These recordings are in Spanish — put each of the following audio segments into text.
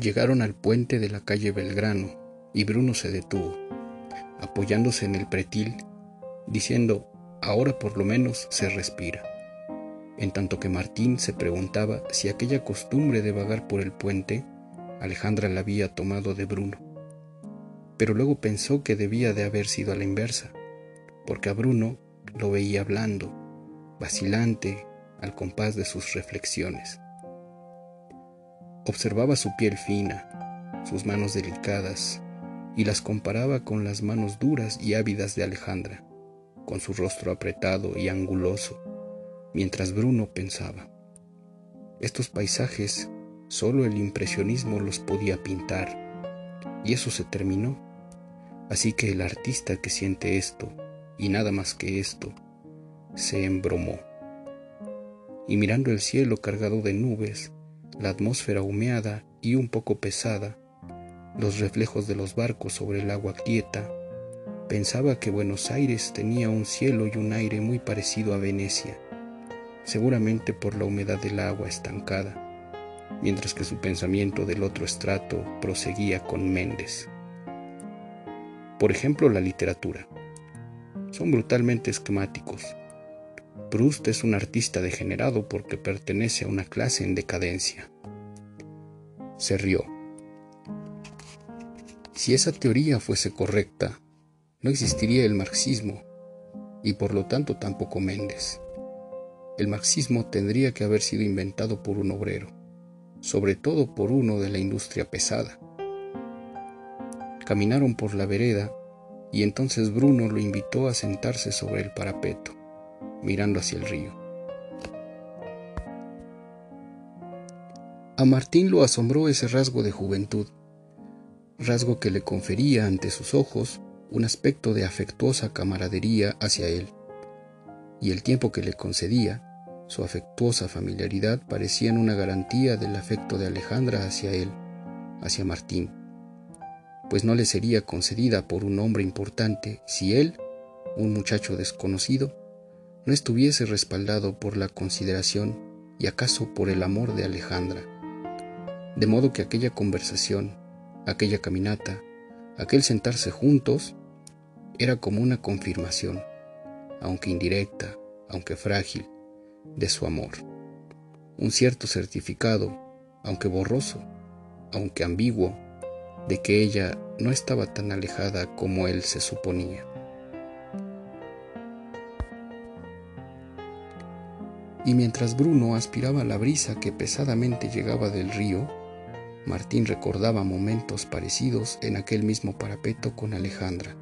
Llegaron al puente de la calle Belgrano y Bruno se detuvo, apoyándose en el pretil, diciendo, ahora por lo menos se respira. En tanto que Martín se preguntaba si aquella costumbre de vagar por el puente, Alejandra la había tomado de Bruno. Pero luego pensó que debía de haber sido a la inversa, porque a Bruno lo veía blando, vacilante, al compás de sus reflexiones. Observaba su piel fina, sus manos delicadas, y las comparaba con las manos duras y ávidas de Alejandra, con su rostro apretado y anguloso, mientras Bruno pensaba. Estos paisajes solo el impresionismo los podía pintar, y eso se terminó. Así que el artista que siente esto, y nada más que esto, se embromó. Y mirando el cielo cargado de nubes, la atmósfera humeada y un poco pesada, los reflejos de los barcos sobre el agua quieta, pensaba que Buenos Aires tenía un cielo y un aire muy parecido a Venecia, seguramente por la humedad del agua estancada, mientras que su pensamiento del otro estrato proseguía con Méndez. Por ejemplo, la literatura. Son brutalmente esquemáticos, Proust es un artista degenerado porque pertenece a una clase en decadencia. Se rió. Si esa teoría fuese correcta, no existiría el marxismo y por lo tanto tampoco Méndez. El marxismo tendría que haber sido inventado por un obrero, sobre todo por uno de la industria pesada. Caminaron por la vereda y entonces Bruno lo invitó a sentarse sobre el parapeto mirando hacia el río. A Martín lo asombró ese rasgo de juventud, rasgo que le confería ante sus ojos un aspecto de afectuosa camaradería hacia él, y el tiempo que le concedía, su afectuosa familiaridad parecían una garantía del afecto de Alejandra hacia él, hacia Martín, pues no le sería concedida por un hombre importante si él, un muchacho desconocido, no estuviese respaldado por la consideración y acaso por el amor de Alejandra. De modo que aquella conversación, aquella caminata, aquel sentarse juntos, era como una confirmación, aunque indirecta, aunque frágil, de su amor. Un cierto certificado, aunque borroso, aunque ambiguo, de que ella no estaba tan alejada como él se suponía. Y mientras Bruno aspiraba la brisa que pesadamente llegaba del río, Martín recordaba momentos parecidos en aquel mismo parapeto con Alejandra.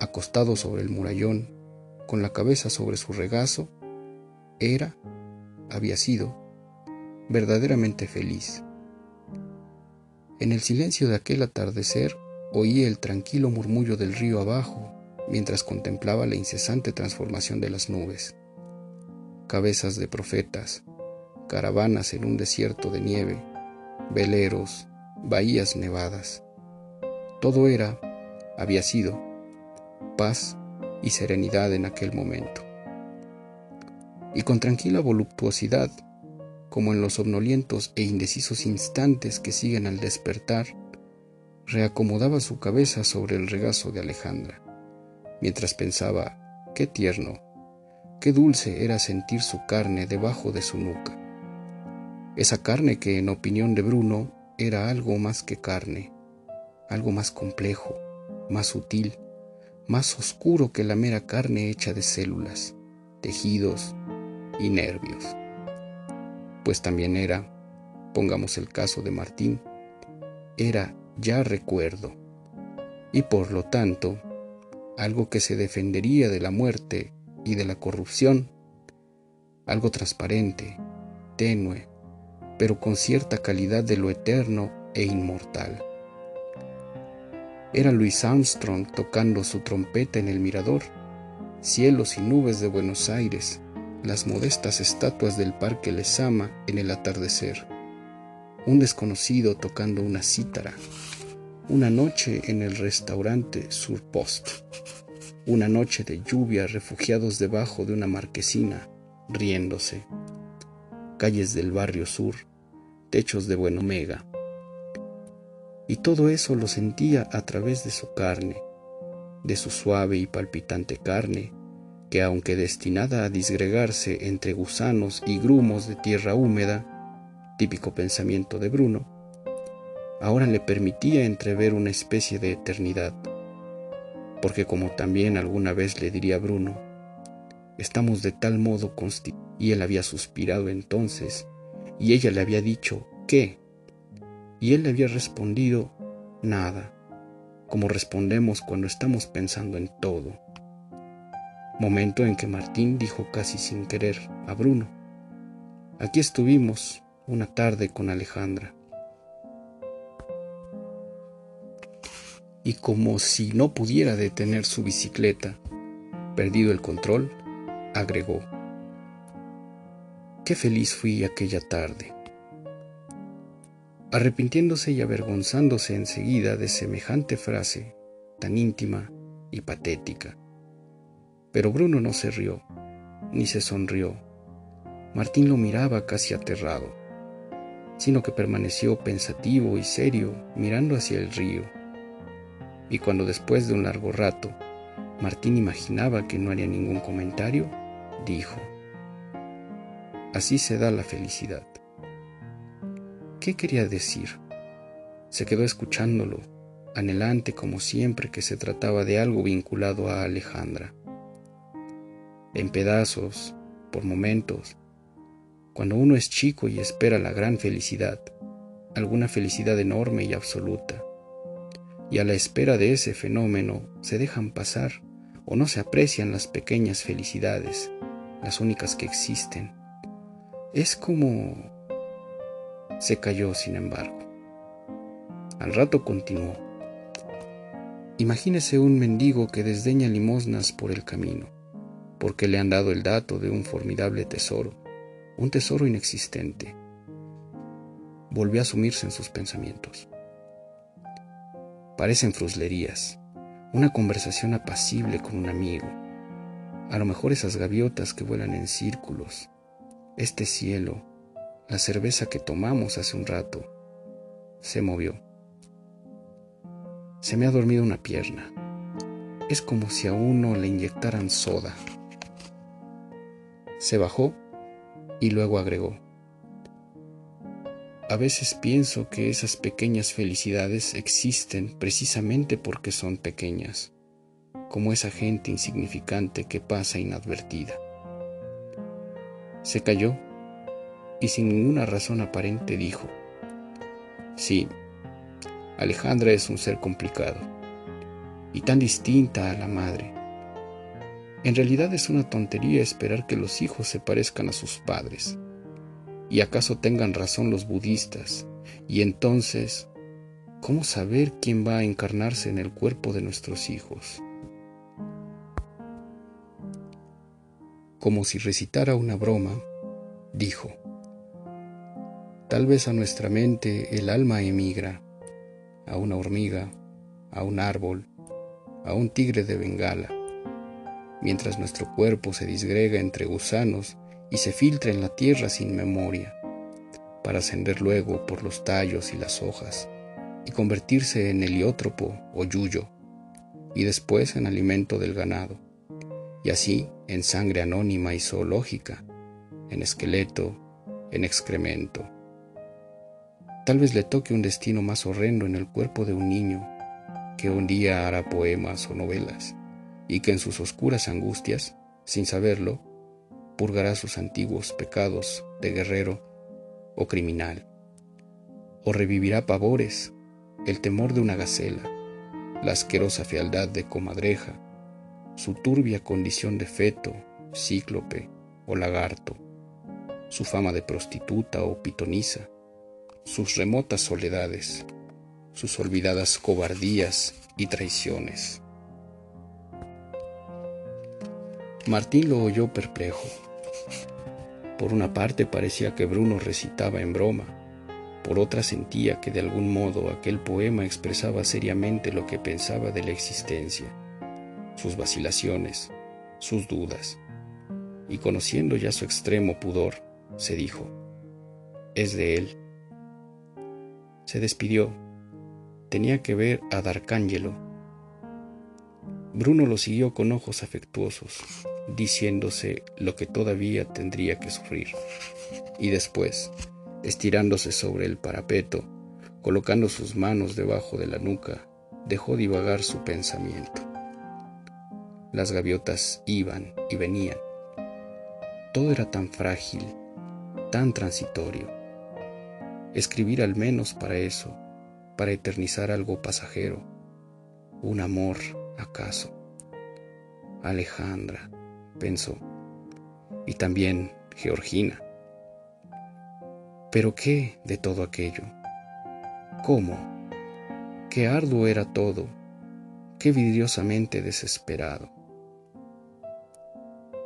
Acostado sobre el murallón, con la cabeza sobre su regazo, era, había sido, verdaderamente feliz. En el silencio de aquel atardecer oía el tranquilo murmullo del río abajo mientras contemplaba la incesante transformación de las nubes cabezas de profetas, caravanas en un desierto de nieve, veleros, bahías nevadas. Todo era, había sido, paz y serenidad en aquel momento. Y con tranquila voluptuosidad, como en los somnolientos e indecisos instantes que siguen al despertar, reacomodaba su cabeza sobre el regazo de Alejandra, mientras pensaba, qué tierno, Qué dulce era sentir su carne debajo de su nuca. Esa carne que en opinión de Bruno era algo más que carne, algo más complejo, más sutil, más oscuro que la mera carne hecha de células, tejidos y nervios. Pues también era, pongamos el caso de Martín, era ya recuerdo, y por lo tanto, algo que se defendería de la muerte y de la corrupción, algo transparente, tenue, pero con cierta calidad de lo eterno e inmortal. Era Louis Armstrong tocando su trompeta en el mirador, cielos y nubes de Buenos Aires, las modestas estatuas del Parque Lesama en el atardecer, un desconocido tocando una cítara, una noche en el restaurante Surpost una noche de lluvia refugiados debajo de una marquesina, riéndose. Calles del barrio sur, techos de Buenomega, y todo eso lo sentía a través de su carne, de su suave y palpitante carne, que aunque destinada a disgregarse entre gusanos y grumos de tierra húmeda, típico pensamiento de Bruno, ahora le permitía entrever una especie de eternidad, porque como también alguna vez le diría Bruno, estamos de tal modo constituidos, y él había suspirado entonces, y ella le había dicho, ¿qué? Y él le había respondido, nada, como respondemos cuando estamos pensando en todo. Momento en que Martín dijo casi sin querer a Bruno, aquí estuvimos una tarde con Alejandra. Y como si no pudiera detener su bicicleta, perdido el control, agregó, Qué feliz fui aquella tarde. Arrepintiéndose y avergonzándose enseguida de semejante frase tan íntima y patética. Pero Bruno no se rió, ni se sonrió. Martín lo miraba casi aterrado sino que permaneció pensativo y serio mirando hacia el río. Y cuando después de un largo rato Martín imaginaba que no haría ningún comentario, dijo, Así se da la felicidad. ¿Qué quería decir? Se quedó escuchándolo, anhelante como siempre que se trataba de algo vinculado a Alejandra. En pedazos, por momentos, cuando uno es chico y espera la gran felicidad, alguna felicidad enorme y absoluta, y a la espera de ese fenómeno se dejan pasar o no se aprecian las pequeñas felicidades, las únicas que existen. Es como... Se cayó, sin embargo. Al rato continuó. Imagínese un mendigo que desdeña limosnas por el camino, porque le han dado el dato de un formidable tesoro un tesoro inexistente. Volvió a sumirse en sus pensamientos. Parecen fruslerías, una conversación apacible con un amigo, a lo mejor esas gaviotas que vuelan en círculos, este cielo, la cerveza que tomamos hace un rato. Se movió. Se me ha dormido una pierna. Es como si a uno le inyectaran soda. Se bajó y luego agregó, a veces pienso que esas pequeñas felicidades existen precisamente porque son pequeñas, como esa gente insignificante que pasa inadvertida. Se calló y sin ninguna razón aparente dijo, sí, Alejandra es un ser complicado y tan distinta a la madre en realidad es una tontería esperar que los hijos se parezcan a sus padres. ¿Y acaso tengan razón los budistas? Y entonces, ¿cómo saber quién va a encarnarse en el cuerpo de nuestros hijos? Como si recitara una broma, dijo, Tal vez a nuestra mente el alma emigra, a una hormiga, a un árbol, a un tigre de Bengala mientras nuestro cuerpo se disgrega entre gusanos y se filtra en la tierra sin memoria, para ascender luego por los tallos y las hojas y convertirse en heliótropo o yuyo, y después en alimento del ganado, y así en sangre anónima y zoológica, en esqueleto, en excremento. Tal vez le toque un destino más horrendo en el cuerpo de un niño que un día hará poemas o novelas y que en sus oscuras angustias, sin saberlo, purgará sus antiguos pecados de guerrero o criminal, o revivirá pavores, el temor de una gacela, la asquerosa fealdad de comadreja, su turbia condición de feto, cíclope o lagarto, su fama de prostituta o pitonisa, sus remotas soledades, sus olvidadas cobardías y traiciones. Martín lo oyó perplejo. Por una parte parecía que Bruno recitaba en broma, por otra sentía que de algún modo aquel poema expresaba seriamente lo que pensaba de la existencia, sus vacilaciones, sus dudas, y conociendo ya su extremo pudor, se dijo, es de él. Se despidió, tenía que ver a D'Arcangelo. Bruno lo siguió con ojos afectuosos, diciéndose lo que todavía tendría que sufrir. Y después, estirándose sobre el parapeto, colocando sus manos debajo de la nuca, dejó divagar su pensamiento. Las gaviotas iban y venían. Todo era tan frágil, tan transitorio. Escribir al menos para eso, para eternizar algo pasajero, un amor, acaso. Alejandra, pensó, y también Georgina. Pero ¿qué de todo aquello? ¿Cómo? Qué arduo era todo, qué vidriosamente desesperado.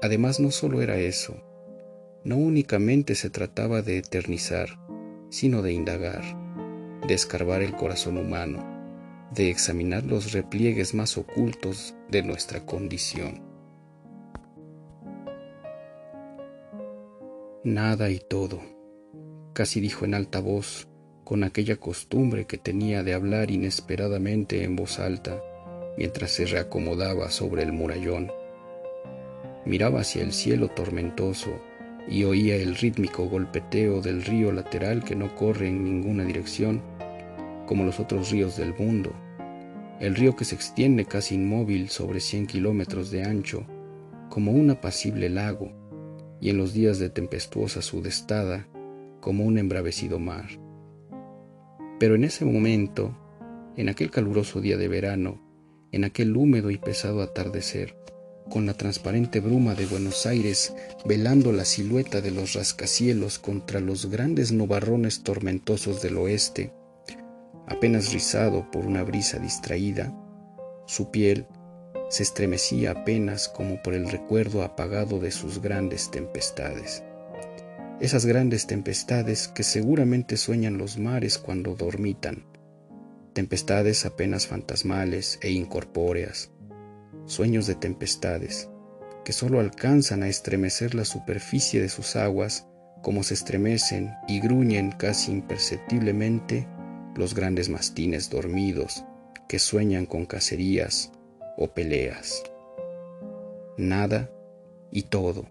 Además no solo era eso, no únicamente se trataba de eternizar, sino de indagar, de escarbar el corazón humano, de examinar los repliegues más ocultos de nuestra condición. Nada y todo, casi dijo en alta voz, con aquella costumbre que tenía de hablar inesperadamente en voz alta mientras se reacomodaba sobre el murallón. Miraba hacia el cielo tormentoso y oía el rítmico golpeteo del río lateral que no corre en ninguna dirección, como los otros ríos del mundo, el río que se extiende casi inmóvil sobre 100 kilómetros de ancho, como un apacible lago, y en los días de tempestuosa sudestada, como un embravecido mar. Pero en ese momento, en aquel caluroso día de verano, en aquel húmedo y pesado atardecer, con la transparente bruma de Buenos Aires velando la silueta de los rascacielos contra los grandes nubarrones tormentosos del oeste, apenas rizado por una brisa distraída, su piel se estremecía apenas como por el recuerdo apagado de sus grandes tempestades. Esas grandes tempestades que seguramente sueñan los mares cuando dormitan, tempestades apenas fantasmales e incorpóreas, sueños de tempestades, que solo alcanzan a estremecer la superficie de sus aguas como se estremecen y gruñen casi imperceptiblemente los grandes mastines dormidos que sueñan con cacerías o peleas. Nada y todo.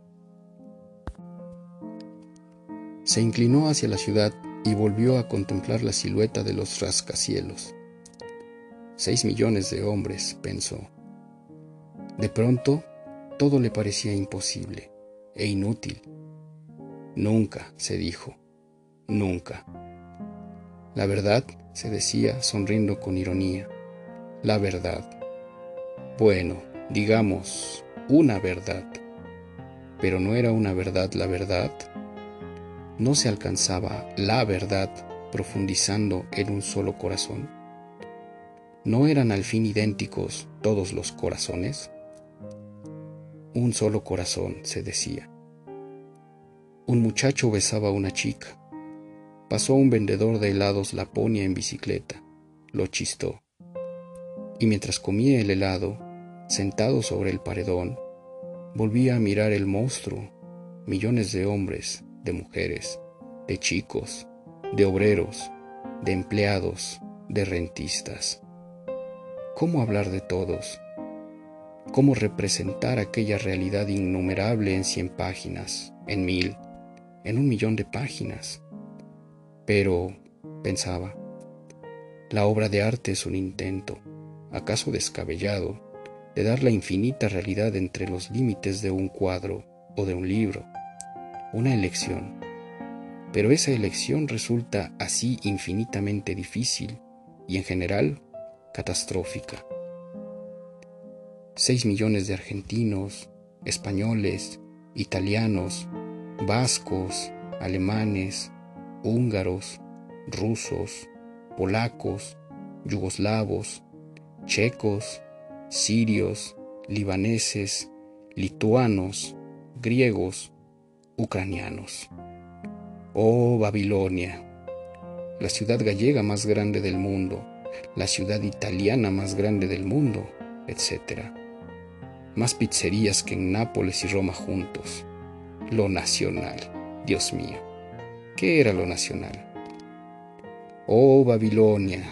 Se inclinó hacia la ciudad y volvió a contemplar la silueta de los rascacielos. Seis millones de hombres, pensó, de pronto, todo le parecía imposible e inútil. Nunca, se dijo, nunca. La verdad, se decía, sonriendo con ironía, la verdad. Bueno, digamos, una verdad. Pero no era una verdad la verdad. No se alcanzaba la verdad profundizando en un solo corazón. ¿No eran al fin idénticos todos los corazones? Un solo corazón, se decía. Un muchacho besaba a una chica. Pasó un vendedor de helados Laponia en bicicleta. Lo chistó. Y mientras comía el helado, sentado sobre el paredón, volvía a mirar el monstruo, millones de hombres, de mujeres, de chicos, de obreros, de empleados, de rentistas. ¿Cómo hablar de todos? cómo representar aquella realidad innumerable en cien páginas, en mil, en un millón de páginas. Pero, pensaba, la obra de arte es un intento, acaso descabellado, de dar la infinita realidad entre los límites de un cuadro o de un libro, una elección. Pero esa elección resulta así infinitamente difícil y en general catastrófica. 6 millones de argentinos, españoles, italianos, vascos, alemanes, húngaros, rusos, polacos, yugoslavos, checos, sirios, libaneses, lituanos, griegos, ucranianos. Oh Babilonia, la ciudad gallega más grande del mundo, la ciudad italiana más grande del mundo, etc más pizzerías que en Nápoles y Roma juntos. Lo nacional, Dios mío. ¿Qué era lo nacional? Oh Babilonia,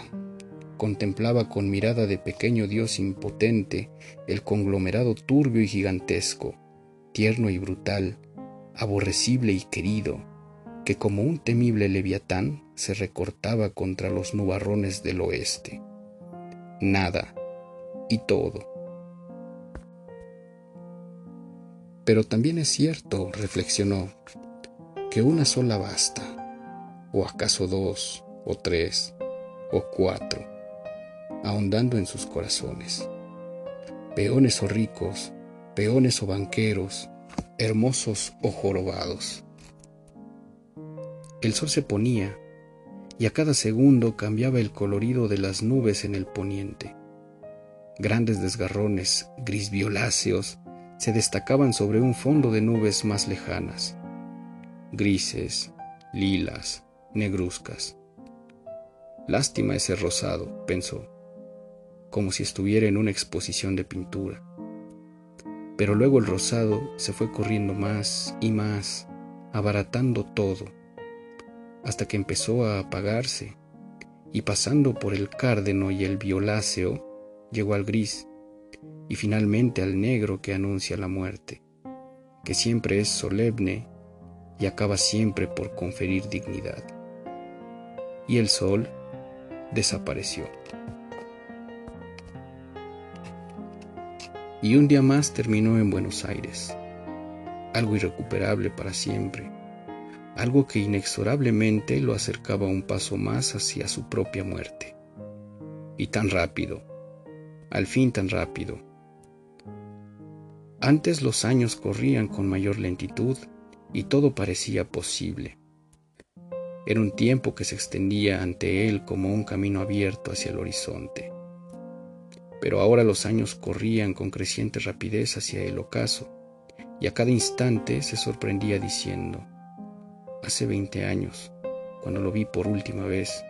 contemplaba con mirada de pequeño dios impotente el conglomerado turbio y gigantesco, tierno y brutal, aborrecible y querido, que como un temible leviatán se recortaba contra los nubarrones del oeste. Nada y todo. Pero también es cierto, reflexionó, que una sola basta, o acaso dos, o tres, o cuatro, ahondando en sus corazones. Peones o ricos, peones o banqueros, hermosos o jorobados. El sol se ponía y a cada segundo cambiaba el colorido de las nubes en el poniente. Grandes desgarrones gris violáceos se destacaban sobre un fondo de nubes más lejanas, grises, lilas, negruzcas. Lástima ese rosado, pensó, como si estuviera en una exposición de pintura. Pero luego el rosado se fue corriendo más y más, abaratando todo, hasta que empezó a apagarse, y pasando por el cárdeno y el violáceo, llegó al gris, y finalmente al negro que anuncia la muerte, que siempre es solemne y acaba siempre por conferir dignidad. Y el sol desapareció. Y un día más terminó en Buenos Aires, algo irrecuperable para siempre, algo que inexorablemente lo acercaba un paso más hacia su propia muerte. Y tan rápido, al fin tan rápido, antes los años corrían con mayor lentitud y todo parecía posible. Era un tiempo que se extendía ante él como un camino abierto hacia el horizonte. Pero ahora los años corrían con creciente rapidez hacia el ocaso, y a cada instante se sorprendía diciendo, hace veinte años, cuando lo vi por última vez,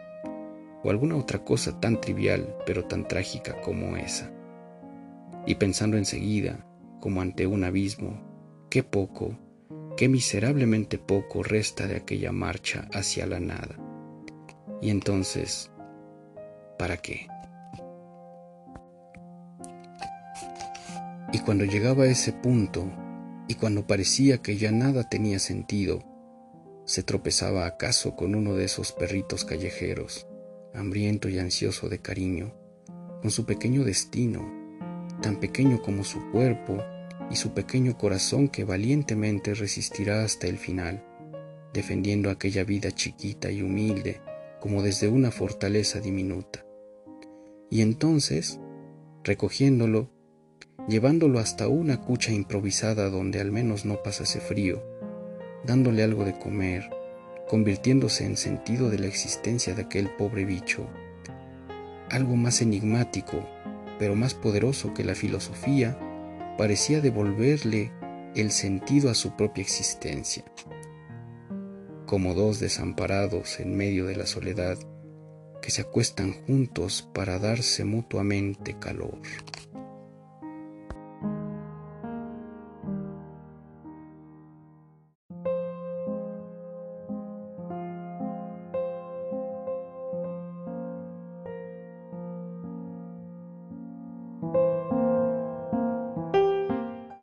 o alguna otra cosa tan trivial pero tan trágica como esa. Y pensando enseguida como ante un abismo, qué poco, qué miserablemente poco resta de aquella marcha hacia la nada. Y entonces, ¿para qué? Y cuando llegaba a ese punto, y cuando parecía que ya nada tenía sentido, se tropezaba acaso con uno de esos perritos callejeros, hambriento y ansioso de cariño, con su pequeño destino, tan pequeño como su cuerpo y su pequeño corazón que valientemente resistirá hasta el final, defendiendo aquella vida chiquita y humilde como desde una fortaleza diminuta. Y entonces, recogiéndolo, llevándolo hasta una cucha improvisada donde al menos no pasase frío, dándole algo de comer, convirtiéndose en sentido de la existencia de aquel pobre bicho, algo más enigmático pero más poderoso que la filosofía, parecía devolverle el sentido a su propia existencia. Como dos desamparados en medio de la soledad que se acuestan juntos para darse mutuamente calor.